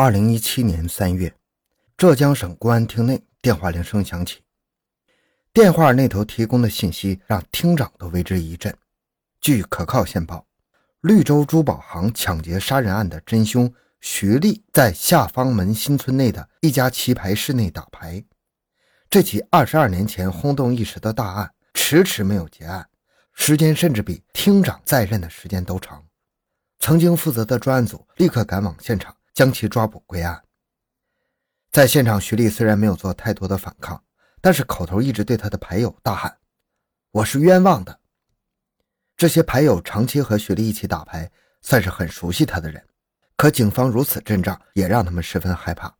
二零一七年三月，浙江省公安厅内电话铃声响起，电话那头提供的信息让厅长都为之一振。据可靠线报，绿洲珠宝行抢劫杀人案的真凶徐丽在下方门新村内的一家棋牌室内打牌。这起二十二年前轰动一时的大案迟迟没有结案，时间甚至比厅长在任的时间都长。曾经负责的专案组立刻赶往现场。将其抓捕归案。在现场，徐丽虽然没有做太多的反抗，但是口头一直对他的牌友大喊：“我是冤枉的。”这些牌友长期和徐丽一起打牌，算是很熟悉他的人。可警方如此阵仗，也让他们十分害怕。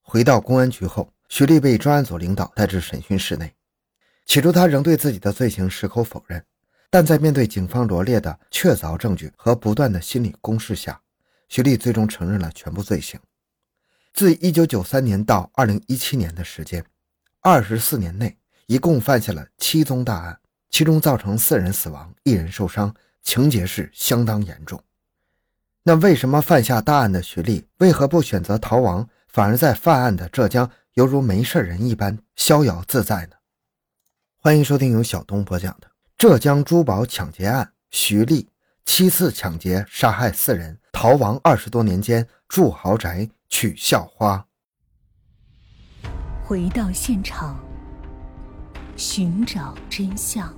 回到公安局后，徐丽被专案组领导带至审讯室内。起初，他仍对自己的罪行矢口否认，但在面对警方罗列的确凿证据和不断的心理攻势下，徐丽最终承认了全部罪行。自1993年到2017年的时间，24年内一共犯下了七宗大案，其中造成四人死亡、一人受伤，情节是相当严重。那为什么犯下大案的徐丽为何不选择逃亡，反而在犯案的浙江犹如没事人一般逍遥自在呢？欢迎收听由小东播讲的《浙江珠宝抢劫案》，徐丽七次抢劫杀害四人。逃亡二十多年间，住豪宅，娶校花。回到现场，寻找真相。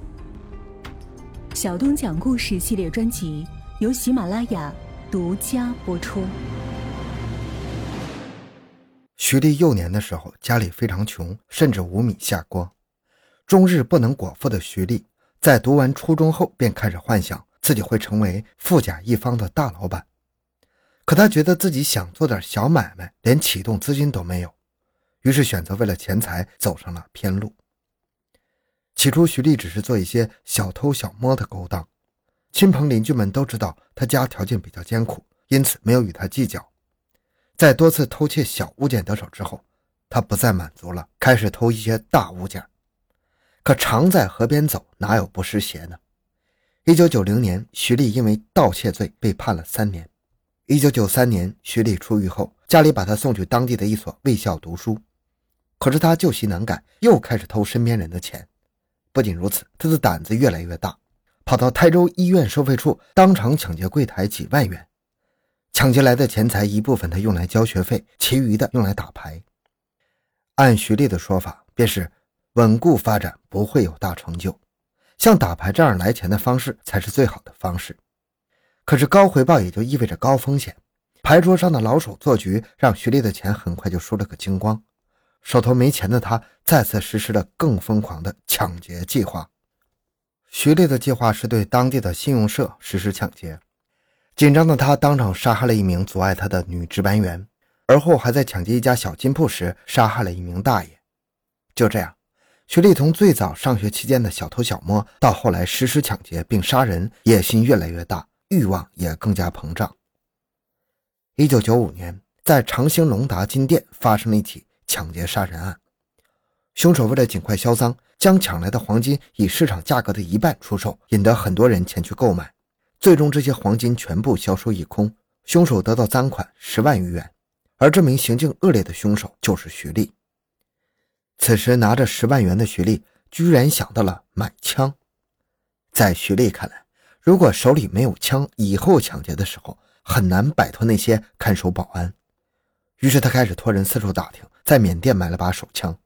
小东讲故事系列专辑由喜马拉雅独家播出。徐丽幼年的时候，家里非常穷，甚至无米下锅，终日不能果腹的徐丽，在读完初中后，便开始幻想自己会成为富甲一方的大老板。可他觉得自己想做点小买卖，连启动资金都没有，于是选择为了钱财走上了偏路。起初，徐丽只是做一些小偷小摸的勾当，亲朋邻居们都知道他家条件比较艰苦，因此没有与他计较。在多次偷窃小物件得手之后，他不再满足了，开始偷一些大物件。可常在河边走，哪有不湿鞋呢？一九九零年，徐丽因为盗窃罪被判了三年。一九九三年，徐丽出狱后，家里把她送去当地的一所卫校读书。可是她旧习难改，又开始偷身边人的钱。不仅如此，他的胆子越来越大，跑到台州医院收费处，当场抢劫柜台几万元。抢劫来的钱财，一部分他用来交学费，其余的用来打牌。按徐丽的说法，便是稳固发展不会有大成就，像打牌这样来钱的方式才是最好的方式。可是高回报也就意味着高风险，牌桌上的老手做局，让徐丽的钱很快就输了个精光。手头没钱的他再次实施了更疯狂的抢劫计划。徐丽的计划是对当地的信用社实施抢劫，紧张的他当场杀害了一名阻碍他的女值班员，而后还在抢劫一家小金铺时杀害了一名大爷。就这样，徐丽从最早上学期间的小偷小摸，到后来实施抢劫并杀人，野心越来越大。欲望也更加膨胀。一九九五年，在长兴隆达金店发生了一起抢劫杀人案。凶手为了尽快销赃，将抢来的黄金以市场价格的一半出售，引得很多人前去购买。最终，这些黄金全部销售一空，凶手得到赃款十万余元。而这名行径恶劣的凶手就是徐丽。此时，拿着十万元的徐丽居然想到了买枪。在徐丽看来，如果手里没有枪，以后抢劫的时候很难摆脱那些看守保安。于是他开始托人四处打听，在缅甸买了把手枪。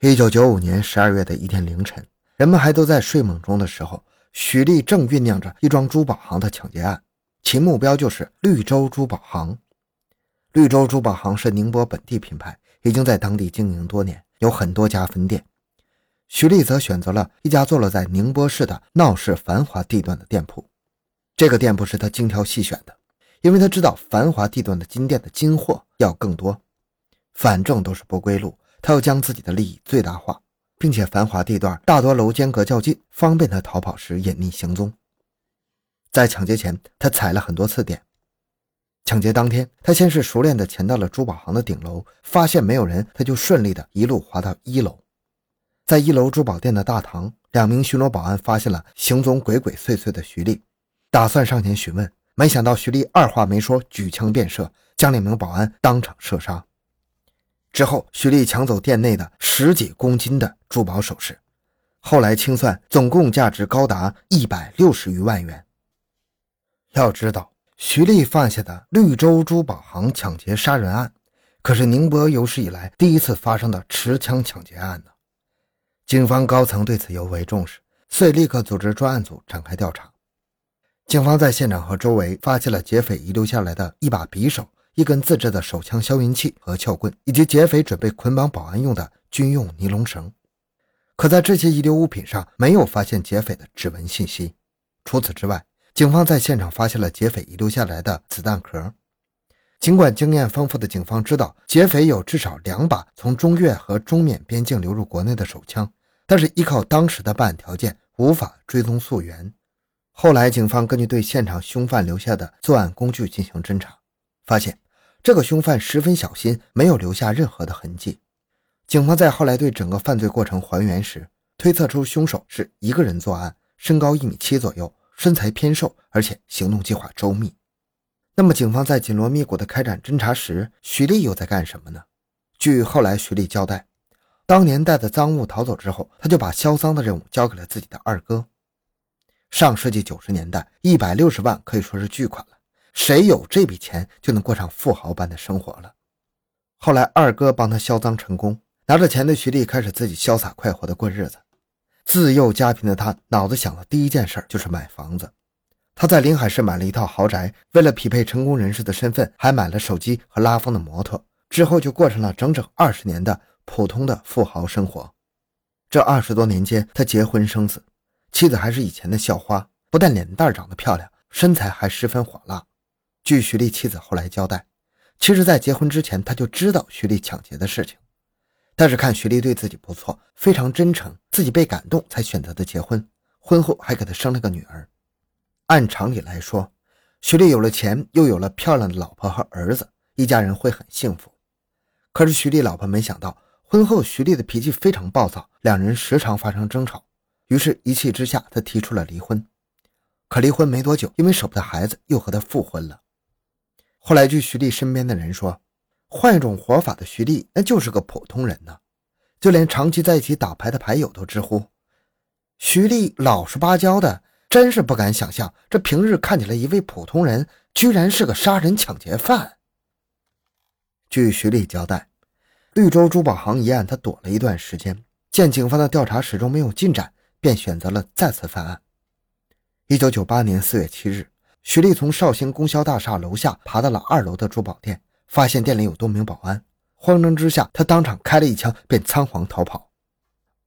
一九九五年十二月的一天凌晨，人们还都在睡梦中的时候，许丽正酝酿着一桩珠宝行的抢劫案，其目标就是绿洲珠宝行。绿洲珠宝行是宁波本地品牌，已经在当地经营多年，有很多家分店。徐丽则选择了一家坐落在宁波市的闹市繁华地段的店铺，这个店铺是他精挑细选的，因为他知道繁华地段的金店的金货要更多，反正都是不归路，他要将自己的利益最大化，并且繁华地段大多楼间隔较近，方便他逃跑时隐匿行踪。在抢劫前，他踩了很多次点。抢劫当天，他先是熟练地潜到了珠宝行的顶楼，发现没有人，他就顺利地一路滑到一楼。在一楼珠宝店的大堂，两名巡逻保安发现了行踪鬼鬼祟祟的徐丽，打算上前询问，没想到徐丽二话没说，举枪便射，将两名保安当场射杀。之后，徐丽抢走店内的十几公斤的珠宝首饰，后来清算，总共价值高达一百六十余万元。要知道，徐丽犯下的绿洲珠宝行抢劫杀人案，可是宁波有史以来第一次发生的持枪抢劫案呢。警方高层对此尤为重视，遂立刻组织专案组展开调查。警方在现场和周围发现了劫匪遗留下来的一把匕首。一根自制的手枪消音器和撬棍，以及劫匪准备捆绑保安用的军用尼龙绳，可在这些遗留物品上没有发现劫匪的指纹信息。除此之外，警方在现场发现了劫匪遗留下来的子弹壳。尽管经验丰富的警方知道劫匪有至少两把从中越和中缅边境流入国内的手枪，但是依靠当时的办案条件，无法追踪溯源。后来，警方根据对现场凶犯留下的作案工具进行侦查，发现。这个凶犯十分小心，没有留下任何的痕迹。警方在后来对整个犯罪过程还原时，推测出凶手是一个人作案，身高一米七左右，身材偏瘦，而且行动计划周密。那么，警方在紧锣密鼓的开展侦查时，徐丽又在干什么呢？据后来徐丽交代，当年带着赃物逃走之后，他就把销赃的任务交给了自己的二哥。上世纪九十年代，一百六十万可以说是巨款了。谁有这笔钱，就能过上富豪般的生活了。后来二哥帮他销赃成功，拿着钱的徐丽开始自己潇洒快活的过日子。自幼家贫的他，脑子想的第一件事就是买房子。他在临海市买了一套豪宅，为了匹配成功人士的身份，还买了手机和拉风的摩托。之后就过上了整整二十年的普通的富豪生活。这二十多年间，他结婚生子，妻子还是以前的校花，不但脸蛋长得漂亮，身材还十分火辣。据徐丽妻子后来交代，其实，在结婚之前，他就知道徐丽抢劫的事情，但是看徐丽对自己不错，非常真诚，自己被感动才选择的结婚。婚后还给他生了个女儿。按常理来说，徐丽有了钱，又有了漂亮的老婆和儿子，一家人会很幸福。可是徐丽老婆没想到，婚后徐丽的脾气非常暴躁，两人时常发生争吵，于是一气之下，他提出了离婚。可离婚没多久，因为舍不得孩子，又和他复婚了。后来，据徐丽身边的人说，换一种活法的徐丽，那就是个普通人呢。就连长期在一起打牌的牌友都直呼，徐丽老实巴交的，真是不敢想象，这平日看起来一位普通人，居然是个杀人抢劫犯。据徐丽交代，绿洲珠宝行一案，他躲了一段时间，见警方的调查始终没有进展，便选择了再次犯案。一九九八年四月七日。徐丽从绍兴供销大厦楼下爬到了二楼的珠宝店，发现店里有多名保安，慌张之下，他当场开了一枪，便仓皇逃跑。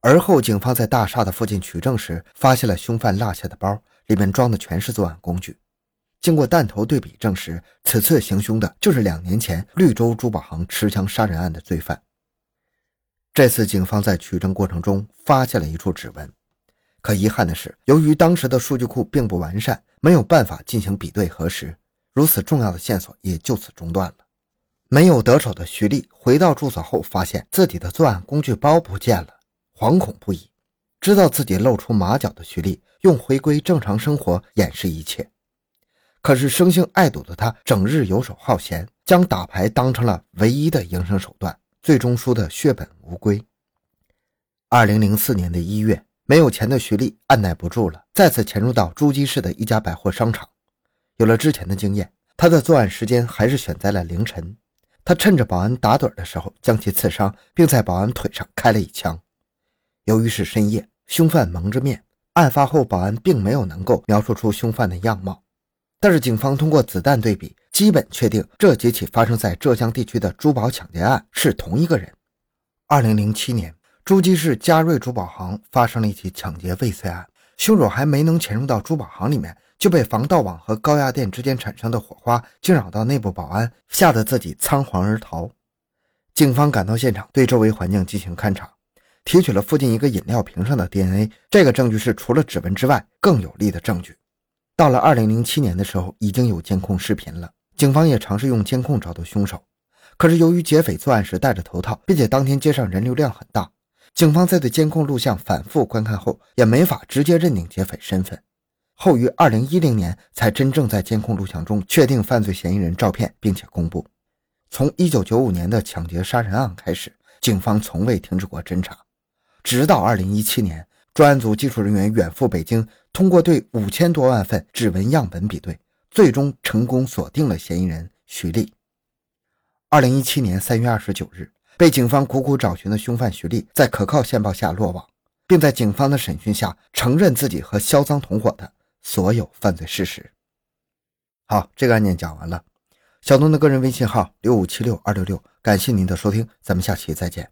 而后，警方在大厦的附近取证时，发现了凶犯落下的包，里面装的全是作案工具。经过弹头对比证实，此次行凶的就是两年前绿洲珠宝行持枪杀人案的罪犯。这次，警方在取证过程中发现了一处指纹。可遗憾的是，由于当时的数据库并不完善，没有办法进行比对核实，如此重要的线索也就此中断了。没有得手的徐丽回到住所后，发现自己的作案工具包不见了，惶恐不已。知道自己露出马脚的徐丽，用回归正常生活掩饰一切。可是生性爱赌的他，整日游手好闲，将打牌当成了唯一的营生手段，最终输得血本无归。二零零四年的一月。没有钱的徐丽按耐不住了，再次潜入到诸暨市的一家百货商场。有了之前的经验，他的作案时间还是选在了凌晨。他趁着保安打盹的时候将其刺伤，并在保安腿上开了一枪。由于是深夜，凶犯蒙着面，案发后保安并没有能够描述出凶犯的样貌。但是警方通过子弹对比，基本确定这几起发生在浙江地区的珠宝抢劫案是同一个人。二零零七年。诸暨市嘉瑞珠宝行发生了一起抢劫未遂案，凶手还没能潜入到珠宝行里面，就被防盗网和高压电之间产生的火花惊扰到内部保安，吓得自己仓皇而逃。警方赶到现场，对周围环境进行勘查，提取了附近一个饮料瓶上的 DNA，这个证据是除了指纹之外更有力的证据。到了2007年的时候，已经有监控视频了，警方也尝试用监控找到凶手，可是由于劫匪作案时戴着头套，并且当天街上人流量很大。警方在对监控录像反复观看后，也没法直接认定劫匪身份。后于二零一零年才真正在监控录像中确定犯罪嫌疑人照片，并且公布。从1995年的抢劫杀人案开始，警方从未停止过侦查，直到2017年，专案组技术人员远赴北京，通过对五千多万份指纹样本比对，最终成功锁定了嫌疑人徐丽。2017年3月29日，被警方苦苦找寻的凶犯徐丽，在可靠线报下落网，并在警方的审讯下承认自己和销赃同伙的所有犯罪事实。好，这个案件讲完了。小东的个人微信号六五七六二六六，感谢您的收听，咱们下期再见。